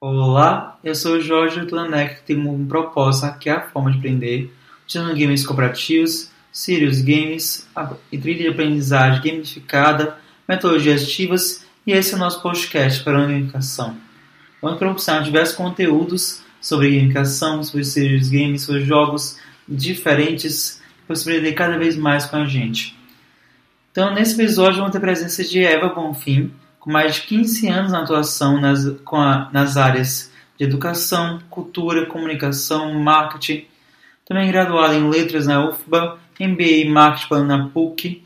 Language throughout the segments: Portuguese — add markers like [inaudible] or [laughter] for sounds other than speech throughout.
Olá, eu sou o Jorge Tlanek, que tem um propósito aqui a forma de aprender, utilizando games cooperativos, serious games, e trilha de aprendizagem gamificada, metodologias ativas, e esse é o nosso podcast para a gamificação. Vamos proporcionar diversos conteúdos sobre gamificação, sobre serious games, sobre jogos diferentes, para você aprender cada vez mais com a gente. Então, nesse episódio, vamos ter a presença de Eva Bonfim, com mais de 15 anos na atuação nas, a, nas áreas de educação, cultura, comunicação, marketing. Também graduada em letras na UFBA, MBA em marketing na PUC,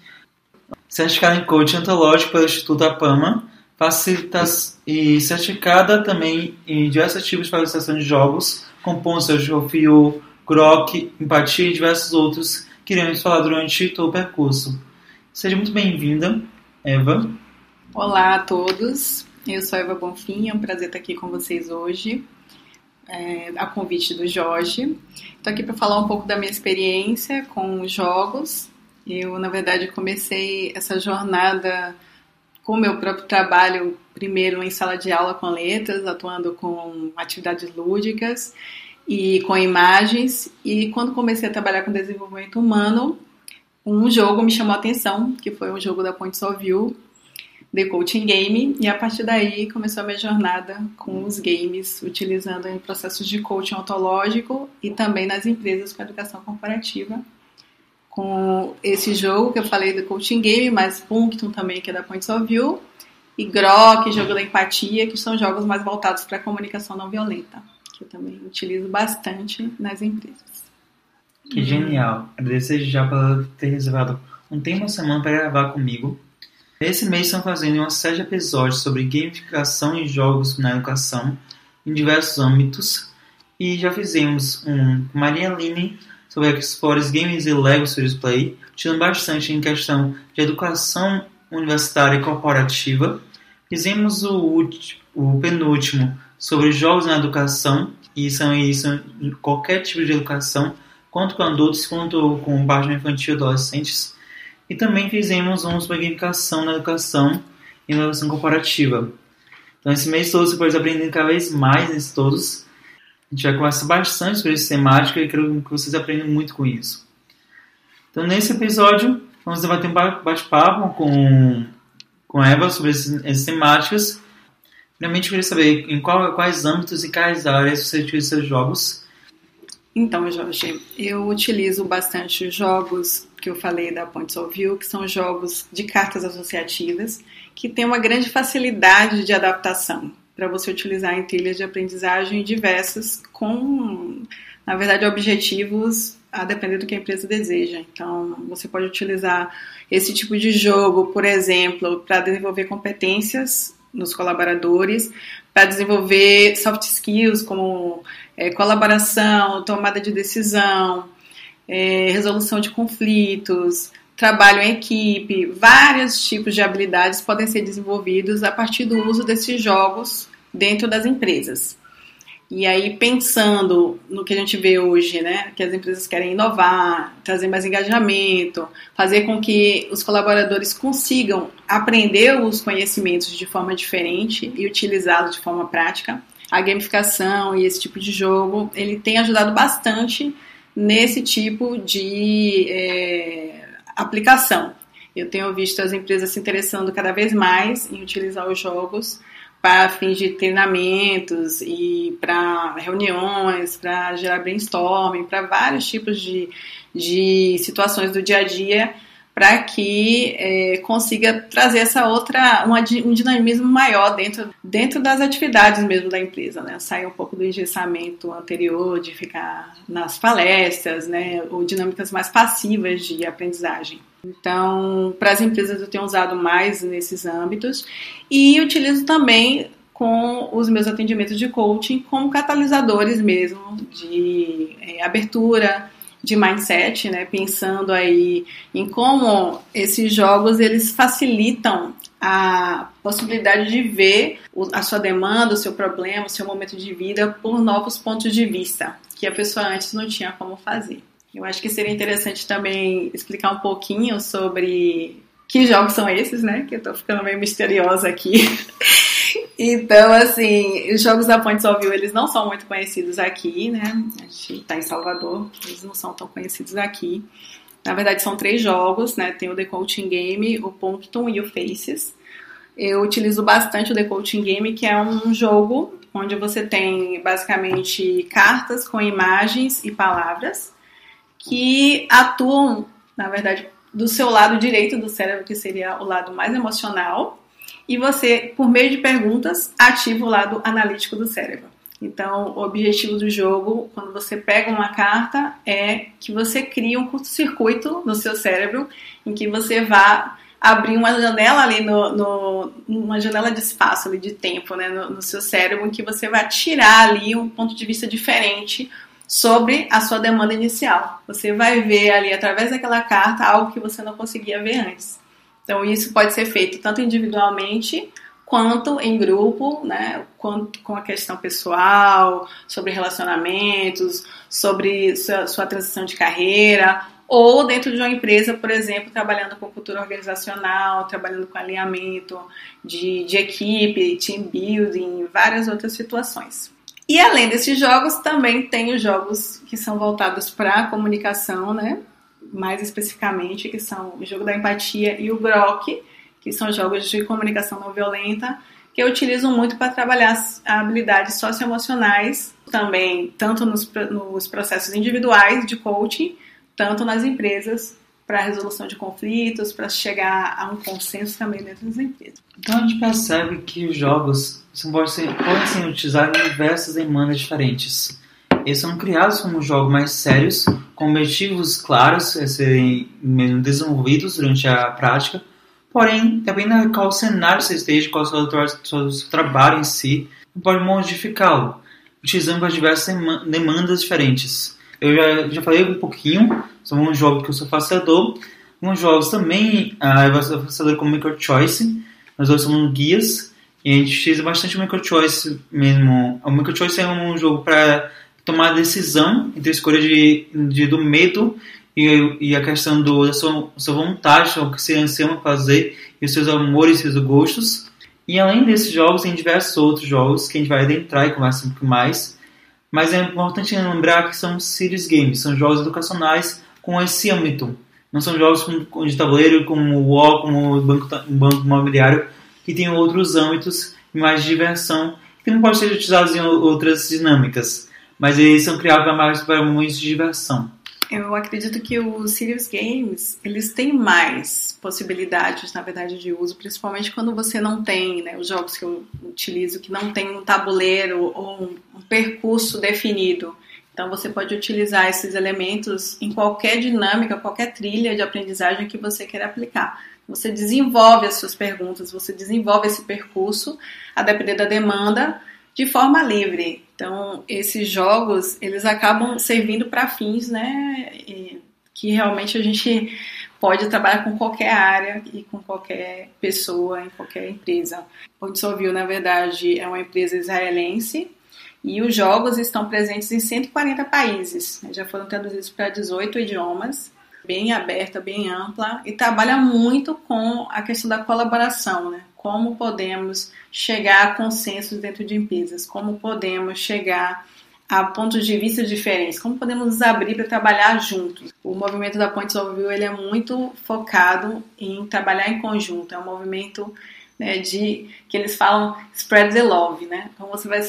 certificada em coaching ontológico pelo Instituto APAMA, facilita e certificada também em diversos tipos de facilitação de jogos, compondo de Rofio, Grok, Empatia e diversos outros que iremos falar durante todo o percurso. Seja muito bem-vinda, Eva. Olá a todos, eu sou Eva Bonfim, é um prazer estar aqui com vocês hoje, é, a convite do Jorge. Estou aqui para falar um pouco da minha experiência com jogos. Eu, na verdade, comecei essa jornada com o meu próprio trabalho, primeiro em sala de aula com letras, atuando com atividades lúdicas e com imagens. E quando comecei a trabalhar com desenvolvimento humano, um jogo me chamou a atenção, que foi um jogo da Points of View, The Coaching Game e a partir daí começou a minha jornada com os games, utilizando em processos de coaching ontológico e também nas empresas com educação corporativa. Com esse jogo que eu falei do Coaching Game, mas Punctum também, que é da Points of View, e Grok, jogo da empatia, que são jogos mais voltados para a comunicação não violenta, que eu também utilizo bastante nas empresas. Que genial! Agradeço já por ter reservado um tempo uma semana para gravar comigo Nesse mês estão fazendo uma série de episódios sobre gamificação em jogos na educação em diversos âmbitos e já fizemos um com Maria Aline sobre Explores Games e Lego Serious Play, tirando bastante em questão de educação universitária e corporativa. Fizemos o, o penúltimo sobre jogos na educação, e são isso em qualquer tipo de educação, quanto com adultos, quanto com página infantil e adolescentes. E também fizemos um sobre gamificação na educação e educação corporativa. Então, esse mês todo você pode aprender cada vez mais nesses todos. A gente vai conversar bastante sobre esse temática e quero que vocês aprendam muito com isso. Então, nesse episódio, vamos debater um bate-papo com, com Eva sobre essas temáticas. Primeiramente, eu queria saber em qual, quais âmbitos e quais áreas você utiliza seus jogos. Então, Jorge, eu utilizo bastante jogos que eu falei da Points of View, que são jogos de cartas associativas, que têm uma grande facilidade de adaptação para você utilizar em trilhas de aprendizagem diversas, com, na verdade, objetivos a depender do que a empresa deseja. Então, você pode utilizar esse tipo de jogo, por exemplo, para desenvolver competências nos colaboradores, para desenvolver soft skills como é, colaboração, tomada de decisão, é, resolução de conflitos, trabalho em equipe, vários tipos de habilidades podem ser desenvolvidos a partir do uso desses jogos dentro das empresas. E aí, pensando no que a gente vê hoje, né, que as empresas querem inovar, trazer mais engajamento, fazer com que os colaboradores consigam aprender os conhecimentos de forma diferente e utilizá-los de forma prática, a gamificação e esse tipo de jogo, ele tem ajudado bastante nesse tipo de é, aplicação. Eu tenho visto as empresas se interessando cada vez mais em utilizar os jogos para fins de treinamentos e para reuniões, para gerar brainstorming, para vários tipos de, de situações do dia a dia, para que é, consiga trazer essa outra, uma, um dinamismo maior dentro, dentro das atividades mesmo da empresa, né? Sair um pouco do engessamento anterior, de ficar nas palestras, né? Ou dinâmicas mais passivas de aprendizagem. Então, para as empresas eu tenho usado mais nesses âmbitos e utilizo também com os meus atendimentos de coaching como catalisadores mesmo de é, abertura, de mindset, né? Pensando aí em como esses jogos eles facilitam a possibilidade de ver a sua demanda, o seu problema, o seu momento de vida por novos pontos de vista que a pessoa antes não tinha como fazer. Eu acho que seria interessante também explicar um pouquinho sobre que jogos são esses, né? Que eu tô ficando meio misteriosa aqui. [laughs] Então, assim, os jogos da Points of View, eles não são muito conhecidos aqui, né? A gente tá em Salvador, eles não são tão conhecidos aqui. Na verdade, são três jogos, né? Tem o The Coaching Game, o Puncton e o Faces. Eu utilizo bastante o The Coaching Game, que é um jogo onde você tem basicamente cartas com imagens e palavras que atuam, na verdade, do seu lado direito do cérebro, que seria o lado mais emocional, e você, por meio de perguntas, ativa o lado analítico do cérebro. Então, o objetivo do jogo, quando você pega uma carta, é que você crie um curto-circuito no seu cérebro, em que você vá abrir uma janela ali no, no uma janela de espaço ali de tempo, né, no, no seu cérebro, em que você vai tirar ali um ponto de vista diferente sobre a sua demanda inicial. Você vai ver ali através daquela carta algo que você não conseguia ver antes. Então, isso pode ser feito tanto individualmente quanto em grupo, né, quanto com a questão pessoal, sobre relacionamentos, sobre sua, sua, transição de carreira, ou dentro de uma empresa, por exemplo, trabalhando com cultura organizacional, trabalhando com alinhamento de, de equipe, team building, várias outras situações. E além desses jogos, também tem os jogos que são voltados para a comunicação, né? mais especificamente, que são o jogo da empatia e o Grok, que são jogos de comunicação não violenta, que eu utilizo muito para trabalhar habilidades socioemocionais, também tanto nos, nos processos individuais de coaching, tanto nas empresas para a resolução de conflitos, para chegar a um consenso também dentro das empresas. Então a gente percebe que os jogos podem ser, podem ser utilizados em diversas demandas diferentes. Eles são criados como jogos mais sérios, com objetivos claros a serem desenvolvidos durante a prática, porém, dependendo de qual cenário você esteja, qual o seu trabalho em si, pode modificá-lo, utilizando as diversas demandas diferentes. Eu já, já falei um pouquinho sobre um jogo que eu sou facilitador, alguns jogos também, ah, eu sou facilitador com Micro Choice, nós dois somos guias, e a gente utiliza bastante o Micro Choice mesmo. O Micro Choice é um jogo para tomar decisão entre a escolha de, de do medo e, e, a questão do, da sua, sua vontade, o que você anseia fazer, e os seus amores e seus gostos. E além desses jogos, tem diversos outros jogos que a gente vai adentrar e conversar um pouco mais. Mas é importante lembrar que são series games, são jogos educacionais com esse âmbito. Não são jogos de tabuleiro como o WoW, como o banco, o banco imobiliário, que tem outros âmbitos mais de diversão, que também podem ser utilizados em outras dinâmicas mas eles são criados mais para momentos de diversão. Eu acredito que os serious games, eles têm mais possibilidades, na verdade, de uso, principalmente quando você não tem, né, os jogos que eu utilizo, que não tem um tabuleiro ou um, um percurso definido. Então você pode utilizar esses elementos em qualquer dinâmica, qualquer trilha de aprendizagem que você queira aplicar. Você desenvolve as suas perguntas, você desenvolve esse percurso, a depender da demanda, de forma livre. Então, esses jogos, eles acabam servindo para fins, né, que realmente a gente pode trabalhar com qualquer área e com qualquer pessoa, em qualquer empresa. O Dissolvil, na verdade, é uma empresa israelense e os jogos estão presentes em 140 países. Já foram traduzidos para 18 idiomas, bem aberta, bem ampla e trabalha muito com a questão da colaboração, né? como podemos chegar a consensos dentro de empresas, como podemos chegar a pontos de vista diferentes, como podemos nos abrir para trabalhar juntos. O movimento da Points of View ele é muito focado em trabalhar em conjunto, é um movimento né, de que eles falam spread the love, né? Então você vai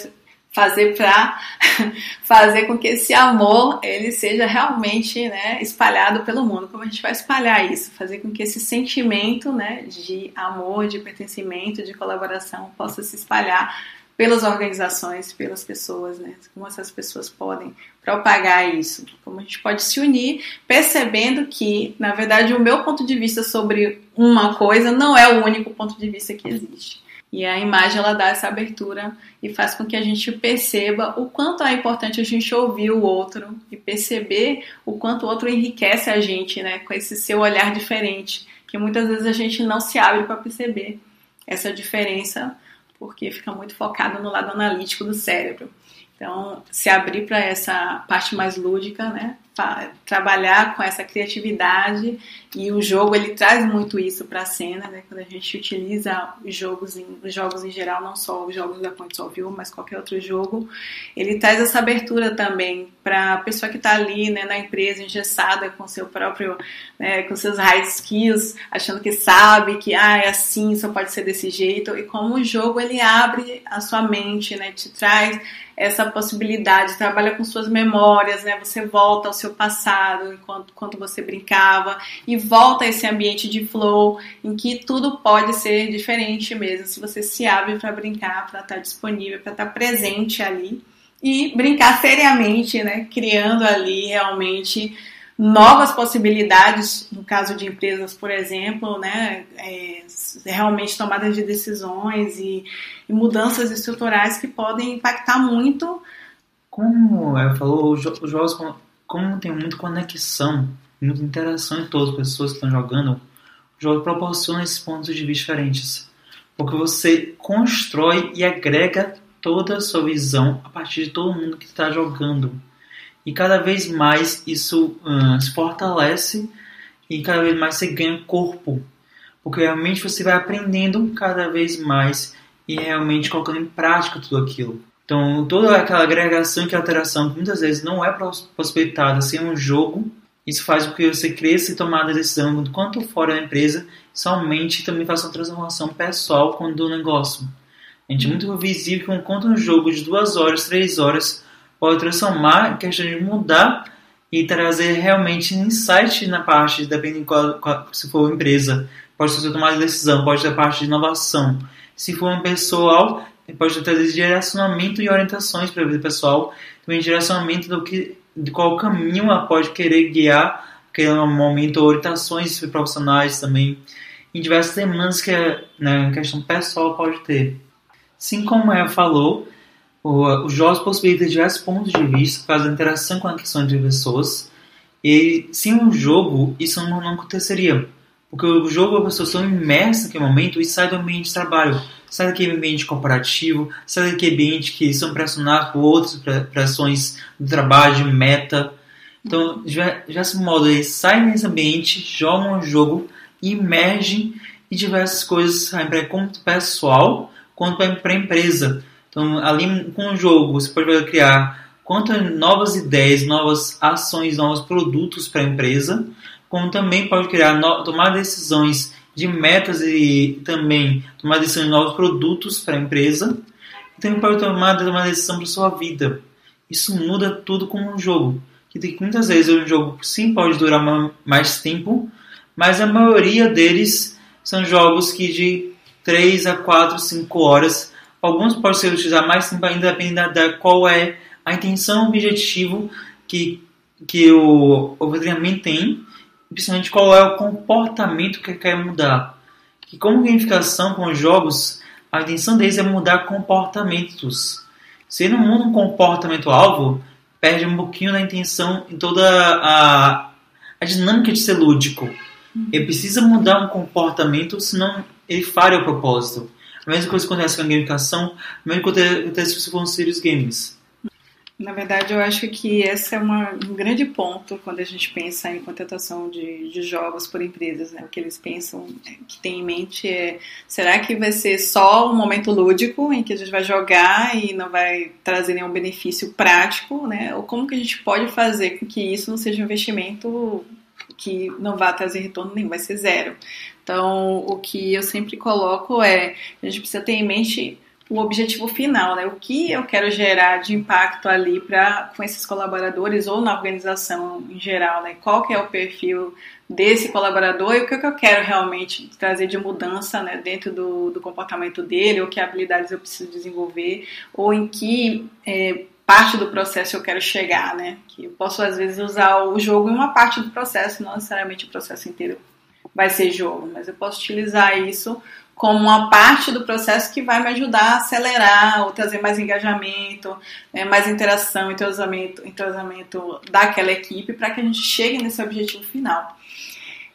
fazer para [laughs] fazer com que esse amor ele seja realmente né, espalhado pelo mundo. Como a gente vai espalhar isso? Fazer com que esse sentimento né, de amor, de pertencimento, de colaboração possa se espalhar pelas organizações, pelas pessoas, né? Como essas pessoas podem propagar isso? Como a gente pode se unir, percebendo que, na verdade, o meu ponto de vista sobre uma coisa não é o único ponto de vista que existe. E a imagem ela dá essa abertura e faz com que a gente perceba o quanto é importante a gente ouvir o outro e perceber o quanto o outro enriquece a gente, né, com esse seu olhar diferente, que muitas vezes a gente não se abre para perceber essa diferença, porque fica muito focado no lado analítico do cérebro. Então, se abrir para essa parte mais lúdica, né? Trabalhar com essa criatividade e o jogo ele traz muito isso para a cena, né? Quando a gente utiliza os jogos em, os jogos em geral, não só os jogos da Point of View, mas qualquer outro jogo, ele traz essa abertura também para a pessoa que está ali, né, na empresa engessada com seu próprio, né, com seus hard skills, achando que sabe que ah, é assim, só pode ser desse jeito, e como o jogo ele abre a sua mente, né, te traz essa possibilidade, trabalha com suas memórias, né? Você volta ao seu passado, enquanto quando você brincava, e volta a esse ambiente de flow, em que tudo pode ser diferente mesmo, se você se abre para brincar, para estar tá disponível, para estar tá presente ali e brincar seriamente, né? Criando ali realmente novas possibilidades, no caso de empresas, por exemplo, né, é, realmente tomadas de decisões e, e, mudanças estruturais que podem impactar muito. Como eu falou, os jogos, como tem muita conexão, muita interação entre todas as pessoas que estão jogando, o jogo proporciona esses pontos de vista diferentes. Porque você constrói e agrega toda a sua visão a partir de todo mundo que está jogando e cada vez mais isso uh, se fortalece e cada vez mais você ganha corpo. Porque realmente você vai aprendendo cada vez mais e realmente colocando em prática tudo aquilo. Então, toda aquela agregação e alteração que muitas vezes não é possibilitada sem um jogo, isso faz com que você cresça e tomar a decisão quanto fora da empresa, somente também faça uma transformação pessoal quando do negócio. A gente é muito visível que enquanto um jogo de duas horas, três horas, pode transformar, questão de mudar e trazer realmente insight na parte, dependendo qual, qual, se for empresa, pode ser tomar decisão, pode ter parte de inovação. Se for um pessoal, pode trazer direcionamento e orientações para a vida pessoal, também direcionamento do que, de qual caminho ela pode querer guiar, aquele momento, orientações profissionais também, em diversas demandas que a né, questão pessoal pode ter. Assim como ela falou, os jogos possibilitam diversos pontos de vista da interação com a questão de pessoas. E sem um jogo, isso não, não aconteceria. Porque o jogo, as pessoas estão imersas naquele momento e sai do ambiente de trabalho, sai daquele ambiente corporativo, sai daquele ambiente que são pressionados por outras pressões do trabalho, de meta. Então, já, já se modo, eles saem desse ambiente, jogam um jogo, emergem em diversas coisas, tanto pessoal quanto para a empresa. Então, ali com o jogo, você pode criar quantas novas ideias, novas ações, novos produtos para a empresa, como também pode criar, tomar decisões de metas e também tomar decisões de novos produtos para a empresa. E também pode tomar, uma decisão para sua vida. Isso muda tudo como um jogo. Que muitas vezes um jogo sim pode durar mais tempo, mas a maioria deles são jogos que de 3 a 4, 5 horas Alguns podem ser utilizados mais tempo ainda dependendo da qual é a intenção, o objetivo que, que o, o treinamento tem, principalmente qual é o comportamento que quer mudar. Que como gamificação com os jogos, a intenção deles é mudar comportamentos. Se não muda um comportamento alvo, perde um pouquinho da intenção em toda a, a dinâmica de ser lúdico. Ele precisa mudar um comportamento, senão ele falha o propósito. A mesma coisa acontece com a gamificação, a mesma coisa acontece se for um serious games. Na verdade, eu acho que esse é uma, um grande ponto quando a gente pensa em contratação de, de jogos por empresas. Né? O que eles pensam, é, que tem em mente é: será que vai ser só um momento lúdico em que a gente vai jogar e não vai trazer nenhum benefício prático? Né? Ou como que a gente pode fazer com que isso não seja um investimento que não vai trazer retorno nenhum, vai ser zero. Então, o que eu sempre coloco é, a gente precisa ter em mente o objetivo final, né? O que eu quero gerar de impacto ali para com esses colaboradores ou na organização em geral, né? Qual que é o perfil desse colaborador e o que, eu quero realmente trazer de mudança né, dentro do, do comportamento dele, ou que habilidades eu preciso desenvolver, ou em que é, parte do processo eu quero chegar, né? Que eu posso às vezes usar o jogo em uma parte do processo, não necessariamente o processo inteiro vai ser jogo, mas eu posso utilizar isso como uma parte do processo que vai me ajudar a acelerar ou trazer mais engajamento, né, mais interação, entrosamento, entrosamento daquela equipe para que a gente chegue nesse objetivo final.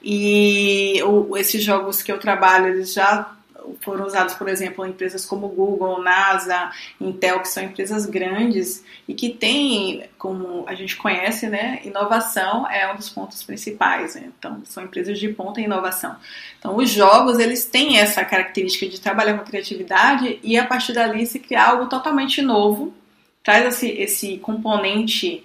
E o, esses jogos que eu trabalho, eles já foram usados, por exemplo, em empresas como Google, NASA, Intel, que são empresas grandes e que têm, como a gente conhece, né, inovação é um dos pontos principais. Né? Então, são empresas de ponta em inovação. Então, os jogos, eles têm essa característica de trabalhar com criatividade e, a partir dali, se criar algo totalmente novo, traz esse, esse componente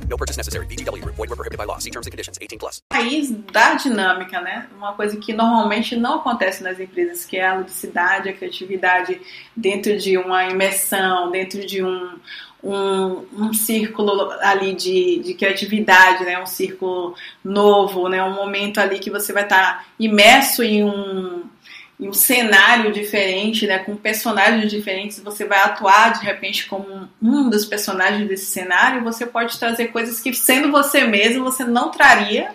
No purchase necessary. Void were prohibited by law. See terms and conditions. 18 plus. raiz da dinâmica, né? Uma coisa que normalmente não acontece nas empresas, que é a ludicidade, a criatividade dentro de uma imersão, dentro de um, um, um círculo ali de, de criatividade, né? Um círculo novo, né? Um momento ali que você vai estar imerso em um um cenário diferente, né, com personagens diferentes, você vai atuar de repente como um dos personagens desse cenário, você pode trazer coisas que, sendo você mesmo, você não traria,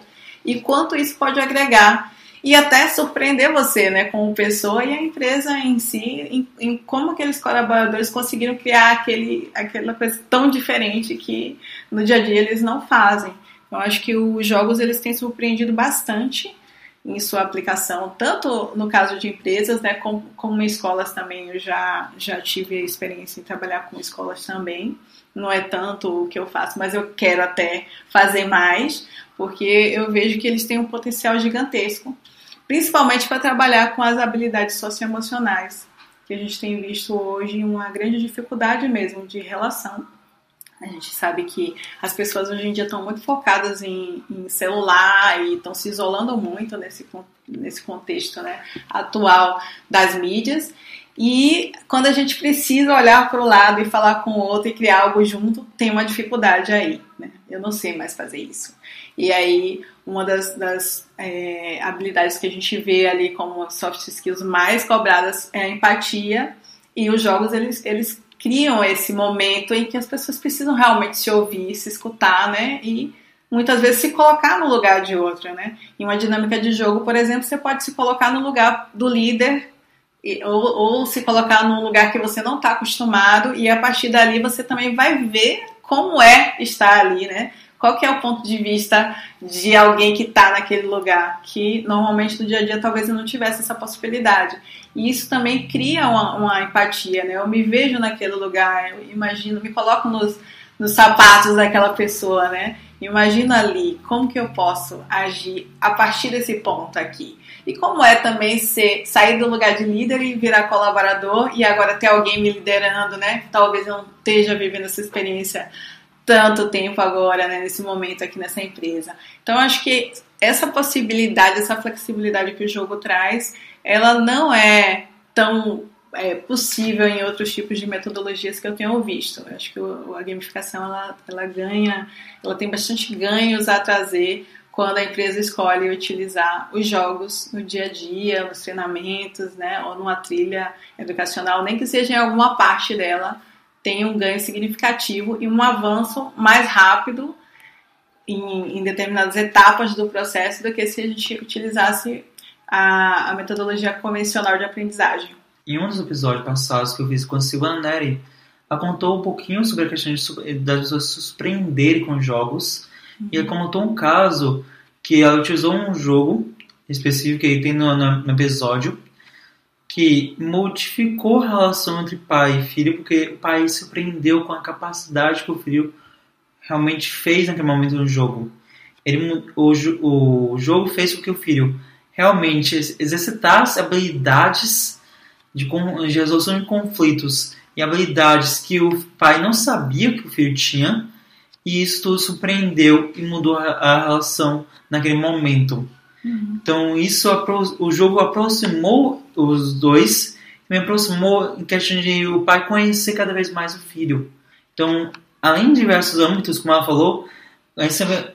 e quanto isso pode agregar. E até surpreender você, né, como pessoa e a empresa em si, em, em como aqueles colaboradores conseguiram criar aquele, aquela coisa tão diferente que no dia a dia eles não fazem. Eu acho que os jogos eles têm surpreendido bastante em sua aplicação, tanto no caso de empresas, né, como, como escolas também. Eu já, já tive a experiência em trabalhar com escolas também. Não é tanto o que eu faço, mas eu quero até fazer mais, porque eu vejo que eles têm um potencial gigantesco, principalmente para trabalhar com as habilidades socioemocionais, que a gente tem visto hoje uma grande dificuldade mesmo de relação a gente sabe que as pessoas hoje em dia estão muito focadas em, em celular e estão se isolando muito nesse, nesse contexto né, atual das mídias. E quando a gente precisa olhar para o lado e falar com o outro e criar algo junto, tem uma dificuldade aí. Né? Eu não sei mais fazer isso. E aí, uma das, das é, habilidades que a gente vê ali como soft skills mais cobradas é a empatia. E os jogos, eles, eles criam esse momento em que as pessoas precisam realmente se ouvir, se escutar, né? E muitas vezes se colocar no lugar de outra, né? Em uma dinâmica de jogo, por exemplo, você pode se colocar no lugar do líder ou, ou se colocar num lugar que você não está acostumado e a partir dali você também vai ver como é estar ali, né? Qual que é o ponto de vista de alguém que está naquele lugar, que normalmente no dia a dia talvez eu não tivesse essa possibilidade. E isso também cria uma, uma empatia, né? Eu me vejo naquele lugar, eu imagino, me coloco nos, nos sapatos daquela pessoa, né? Imagino ali como que eu posso agir a partir desse ponto aqui. E como é também ser, sair do lugar de líder e virar colaborador e agora ter alguém me liderando, né? Talvez eu não esteja vivendo essa experiência tanto tempo agora, né, nesse momento aqui nessa empresa. Então, acho que essa possibilidade, essa flexibilidade que o jogo traz, ela não é tão é, possível em outros tipos de metodologias que eu tenho visto. Eu acho que a gamificação ela, ela ganha, ela tem bastante ganhos a trazer quando a empresa escolhe utilizar os jogos no dia a dia, nos treinamentos, né, ou numa trilha educacional, nem que seja em alguma parte dela, tem um ganho significativo e um avanço mais rápido em, em determinadas etapas do processo do que se a gente utilizasse a, a, metodologia convencional de aprendizagem. Em um dos episódios passados que eu fiz com a Silvana Neri, ela contou um pouquinho sobre a questão de, das pessoas se surpreenderem com jogos. Uhum. E ela contou um caso que ela utilizou um jogo específico que tem no, no, no episódio, que modificou a relação entre pai e filho, porque o pai se surpreendeu com a capacidade que o filho realmente fez naquele momento no jogo. Ele, o, o jogo fez com que o filho realmente exercitasse habilidades de, de resolução de conflitos e habilidades que o pai não sabia que o filho tinha, e isso surpreendeu e mudou a, a relação naquele momento. Uhum. Então, isso o jogo aproximou os dois, me aproximou em questão de o pai conhecer cada vez mais o filho. Então, além de diversos âmbitos, como ela falou,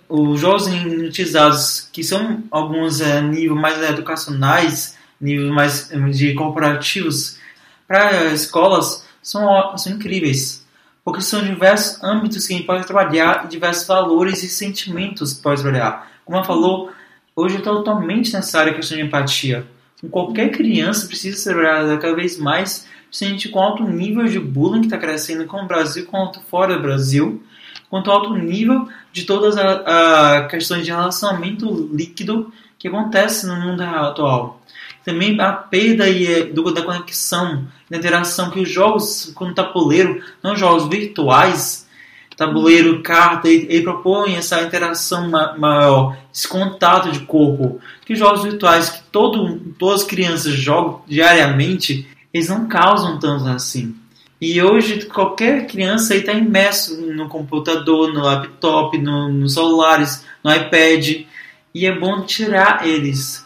os jogos utilizados, que são alguns é, níveis mais educacionais, níveis mais de corporativos, para escolas, são, são incríveis. Porque são diversos âmbitos que a gente pode trabalhar e diversos valores e sentimentos que pode trabalhar. Como ela falou, hoje é totalmente necessária a questão de empatia. Com qualquer criança precisa ser trabalhada cada vez mais, principalmente com alto nível de bullying que está crescendo com o Brasil quanto fora do Brasil, quanto alto nível de todas as questões de relacionamento líquido que acontece no mundo atual. Também a perda e, eh, da conexão, da interação que os jogos, quando tabuleiro, não jogos virtuais, tabuleiro, carta, ele, ele propõe essa interação maior, esse contato de corpo. Que os jogos virtuais que todo, todas as crianças jogam diariamente, eles não causam tanto assim. E hoje qualquer criança está imerso no computador, no laptop, no, nos celulares, no iPad. E é bom tirar eles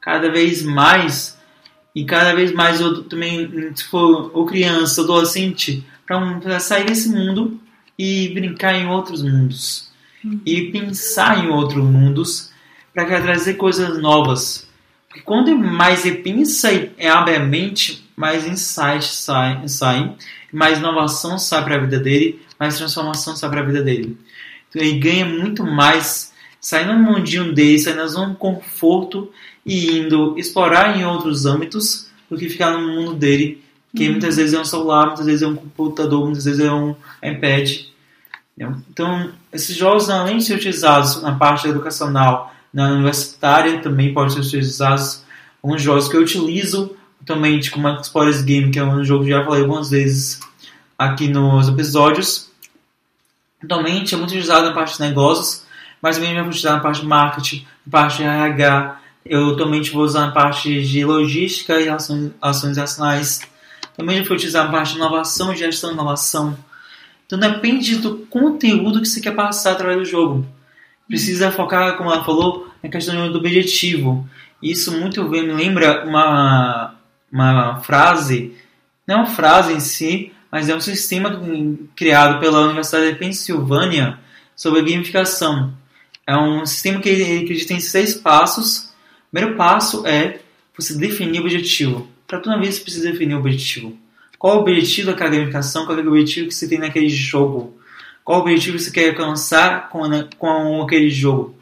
cada vez mais e cada vez mais eu também se for ou criança, adolescente, para sair desse mundo e brincar em outros mundos e pensar em outros mundos para trazer coisas novas. Porque quando mais ele pensa e abre a mente, mais insights saem, mais inovação sai para a vida dele, mais transformação sai para a vida dele. Então ele ganha muito mais saindo do mundinho dele, saindo da zona de conforto e indo explorar em outros âmbitos do que ficar no mundo dele, que muitas vezes é um celular, muitas vezes é um computador, muitas vezes é um iPad. Então, esses jogos, além de ser utilizados na parte educacional, na universitária, também podem ser utilizados alguns jogos que eu utilizo atualmente, como a Sports Game, que é um jogo que já falei algumas vezes aqui nos episódios. Atualmente é muito utilizado na parte de negócios, mas também vai utilizar na parte de marketing, na parte de RH. Eu atualmente vou usar na parte de logística e ações, ações nacionais. Também vou utilizar na parte de inovação e gestão de inovação. Então depende do conteúdo que você quer passar através do jogo. Precisa focar, como ela falou, na questão do objetivo. Isso muito bem me lembra uma, uma frase, não é uma frase em si, mas é um sistema criado pela Universidade de Pensilvânia sobre gamificação. É um sistema que acredita em seis passos. O primeiro passo é você definir o objetivo. Para toda vez você precisa definir o objetivo. Qual o objetivo daquela gamificação? Qual é o objetivo que você tem naquele jogo? Qual o objetivo que você quer alcançar com, com aquele jogo?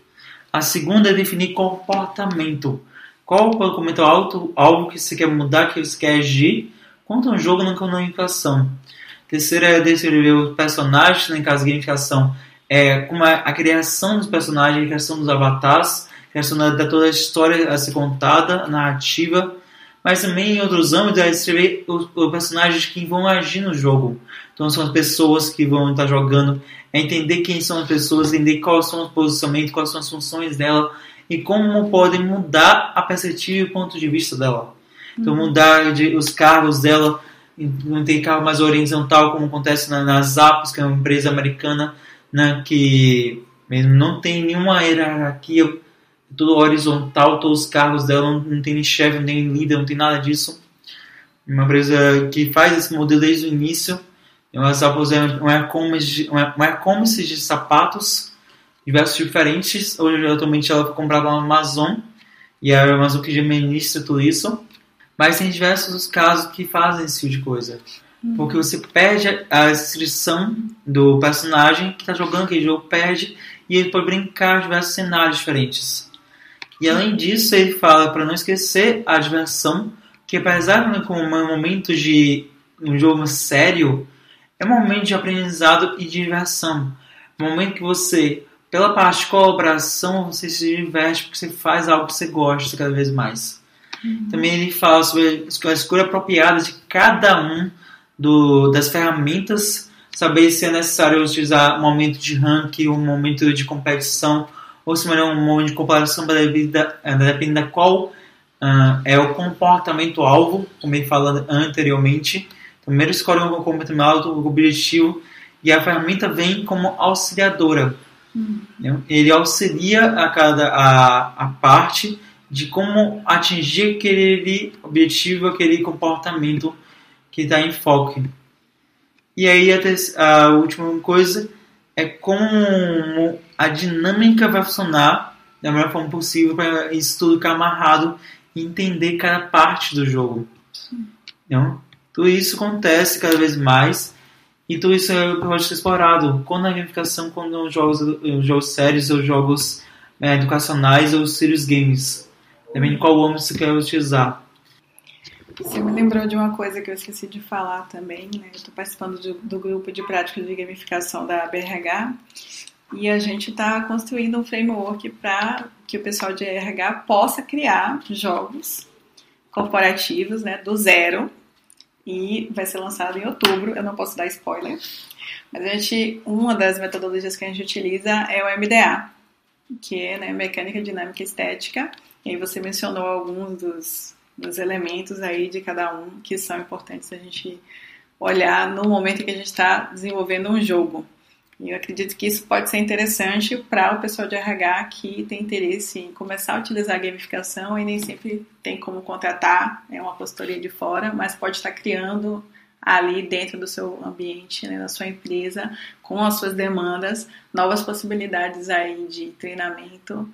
A segunda é definir comportamento. Qual o comportamento alto, algo que você quer mudar, que você quer agir quanto um jogo na comunicação. Terceira é descrever os personagens em caso de gamificação é, como a, a, criação dos personagens, a criação dos avatares, a criação da, toda a história a ser contada, a narrativa, mas também em outros âmbitos é escrever os, os, personagens que vão agir no jogo. Então são as pessoas que vão estar jogando, é entender quem são as pessoas, entender quais são os posicionamentos, quais são as funções dela e como podem mudar a perspectiva e o ponto de vista dela. Então uhum. mudar de, os cargos dela, não tem carro mais horizontal como acontece na, na Zappos, que é uma empresa americana, né, que não tem nenhuma hierarquia, tudo horizontal, todos os cargos dela não, não tem nem chefe, nem líder, não tem nada disso. Uma empresa que faz esse modelo desde o início. Ela é um e-commerce um e-commerce de sapatos, diversos diferentes. Hoje, atualmente, ela foi comprada na Amazon e a Amazon que administra tudo isso. Mas tem diversos casos que fazem esse tipo de coisa. Porque você perde a inscrição do personagem que está jogando aquele jogo, perde, e ele pode brincar diversos cenários diferentes. E além disso, ele fala para não esquecer a diversão, que apesar de como um momento de um jogo sério, é um momento de aprendizado e de diversão. Um momento que você, pela parte de colaboração, você se diverte porque você faz algo que você gosta cada vez mais. Também ele fala sobre a escolha apropriada de cada um do, das ferramentas, saber se é necessário utilizar um momento de ranking, um momento de competição, ou se melhor um momento de comparação dependendo da qual uh, é o comportamento alvo, como ele fala anteriormente. Primeiro escolhe um comportamento alvo, objetivo, e a ferramenta vem como auxiliadora. Uhum. Ele auxilia a cada a, a parte de como atingir aquele objetivo, aquele comportamento que está em foco. E aí a, a última coisa é como a dinâmica vai funcionar da melhor forma possível para isso tudo ficar amarrado e entender cada parte do jogo. Então, tudo isso acontece cada vez mais e tudo isso é pode ser explorado quando a gamificação, quando jogos, jogos sérios ou jogos é, educacionais ou serious games. De qual âmbito você quer utilizar. Você me lembrou de uma coisa que eu esqueci de falar também, né? Eu estou participando do, do, grupo de práticas de gamificação da BRH e a gente está construindo um framework para que o pessoal de RH possa criar jogos corporativos, né, do zero e vai ser lançado em outubro. Eu não posso dar spoiler, mas a gente, uma das metodologias que a gente utiliza é o MDA, que é né, mecânica dinâmica estética. E aí você mencionou alguns dos dos elementos aí de cada um que são importantes a gente olhar no momento que a gente está desenvolvendo um jogo. E eu acredito que isso pode ser interessante para o pessoal de RH que tem interesse em começar a utilizar a gamificação e nem sempre tem como contratar é uma consultoria de fora, mas pode estar criando ali dentro do seu ambiente, né, sua empresa, com as suas demandas, novas possibilidades aí de treinamento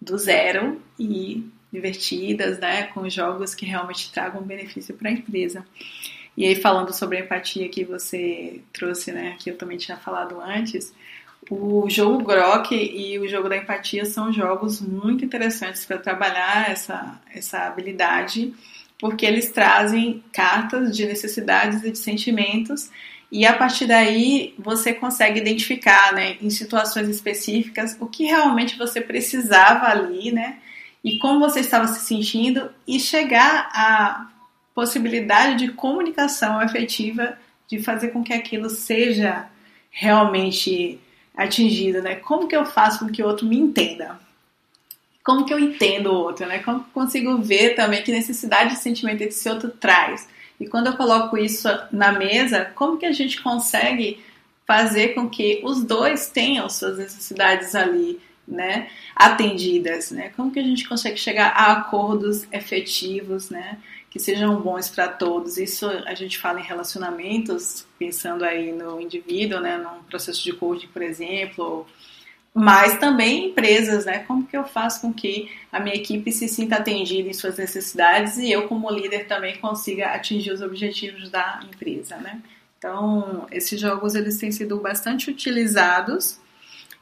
do zero e divertidas, né, com jogos que realmente tragam benefício para a empresa. E aí falando sobre a empatia que você trouxe, né, que eu também tinha falado antes, o jogo Grok e o jogo da empatia são jogos muito interessantes para trabalhar essa, essa habilidade, porque eles trazem cartas de necessidades e de sentimentos e a partir daí você consegue identificar, né, em situações específicas, o que realmente você precisava ali, né, e como você estava se sentindo e chegar à possibilidade de comunicação efetiva de fazer com que aquilo seja realmente atingido, né? Como que eu faço com que o outro me entenda? Como que eu entendo o outro, né? Como que consigo ver também que necessidade de sentimento esse outro traz? E quando eu coloco isso na mesa, como que a gente consegue fazer com que os dois tenham suas necessidades ali né, atendidas, né? Como que a gente consegue chegar a acordos efetivos, né, que sejam bons para todos? Isso a gente fala em relacionamentos, pensando aí no indivíduo, né, num processo de coaching, por exemplo, mas também empresas, né? Como que eu faço com que a minha equipe se sinta atendida em suas necessidades e eu, como líder, também consiga atingir os objetivos da empresa, né? Então, esses jogos eles têm sido bastante utilizados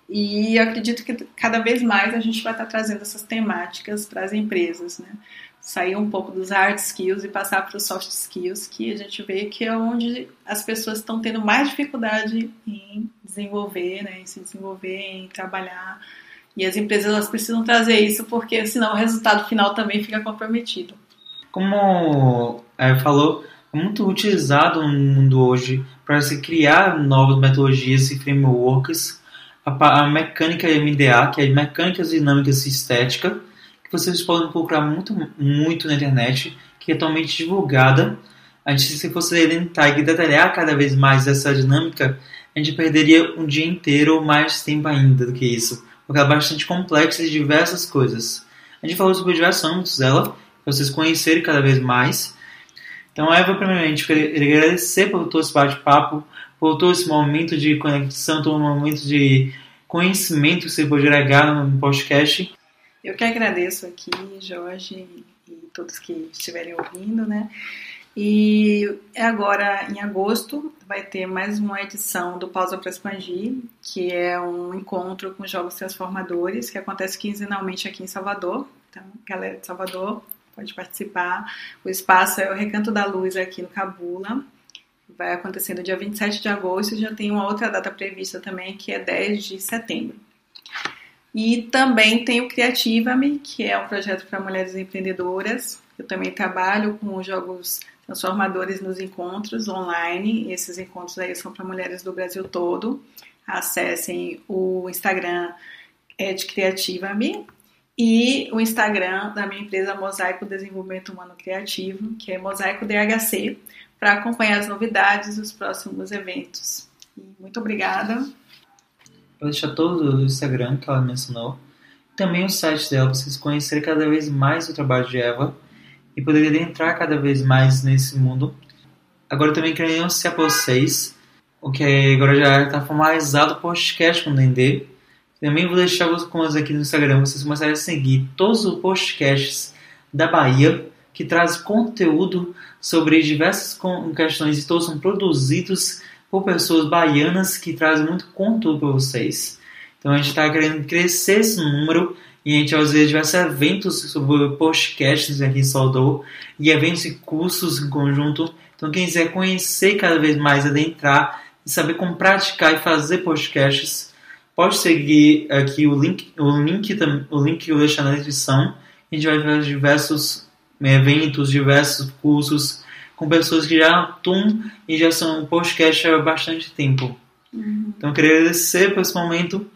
e acredito que cada vez mais a gente vai estar trazendo essas temáticas para as empresas, né? Sair um pouco dos hard skills e passar para os soft skills, que a gente vê que é onde as pessoas estão tendo mais dificuldade em desenvolver, né? Em se desenvolver, em trabalhar. E as empresas elas precisam trazer isso, porque senão o resultado final também fica comprometido. Como é, falou, é muito utilizado no mundo hoje para se criar novas metodologias e frameworks a, a mecânica MDA, que é Mecânicas Dinâmicas e Estética, que vocês podem procurar muito, muito na internet, que é totalmente divulgada. A gente, se fosse tentar e detalhar cada vez mais essa dinâmica, a gente perderia um dia inteiro ou mais tempo ainda do que isso, porque ela é bastante complexa e diversas coisas. A gente falou sobre diversos âmbitos dela, para vocês conhecerem cada vez mais. Então, Eva, primeiramente, queria agradecer por todo bate-papo, todo esse momento de conexão, todo momento de conhecimento que você pode agregar no podcast. Eu que agradeço aqui, Jorge, e todos que estiverem ouvindo, né? E agora, em agosto, vai ter mais uma edição do Pausa para Expandir, que é um encontro com jogos transformadores, que acontece quinzenalmente aqui em Salvador. Então, galera de Salvador, pode participar. O espaço é o Recanto da Luz aqui no Cabula vai acontecer no dia 27 de agosto e já tem uma outra data prevista também, que é 10 de setembro. E também tem o Criativa-me, que é um projeto para mulheres empreendedoras, Eu também trabalho com jogos transformadores nos encontros online. Esses encontros aí são para mulheres do Brasil todo. Acessem o Instagram Ed Criativa Me e o Instagram da minha empresa Mosaico Desenvolvimento Humano Criativo, que é Mosaico DHC, para acompanhar as novidades dos próximos eventos. Muito obrigada. Vou deixar todo o Instagram que ela mencionou. Também o site dela, para vocês conhecerem cada vez mais o trabalho de Eva e poderem entrar cada vez mais nesse mundo. Agora também quero anunciar para vocês o que agora já está formalizado o podcast com o Dendê também vou deixar os comandos aqui no Instagram, vocês começarem a seguir todos os podcasts da Bahia, que traz conteúdo sobre diversas questões e todos são produzidos por pessoas baianas que trazem muito conteúdo para vocês. Então a gente está querendo crescer esse número e a gente vai fazer diversos eventos sobre podcasts aqui em Salvador e eventos e cursos em conjunto. Então quem quiser conhecer cada vez mais, adentrar e saber como praticar e fazer podcasts, Pode seguir aqui o link, o link, o link que eu deixo na descrição. A gente vai ver diversos eventos, diversos cursos com pessoas que já atuam e já são podcast há bastante tempo. Uhum. Então, queria agradecer por esse momento.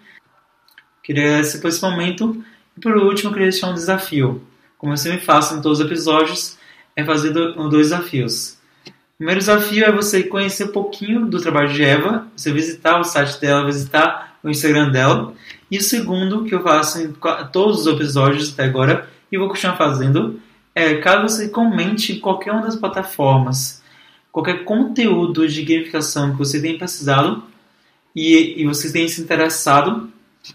Queria agradecer por esse momento. E por último, queria deixar um desafio. Como eu sempre faço em todos os episódios, é fazer dois desafios. O primeiro desafio é você conhecer um pouquinho do trabalho de Eva, você visitar o site dela, visitar o Instagram dela. E o segundo, que eu faço em todos os episódios até agora, e vou continuar fazendo, é caso você comente em qualquer uma das plataformas, qualquer conteúdo de gamificação que você tenha precisado e, e você tenha se interessado,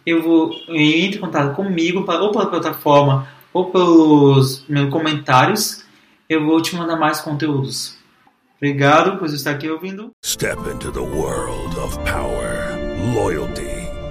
eu vou entre em contato comigo, ou pela plataforma, ou pelos meus comentários, eu vou te mandar mais conteúdos. Obrigado por estar aqui ouvindo. Step into the world of power, loyalty.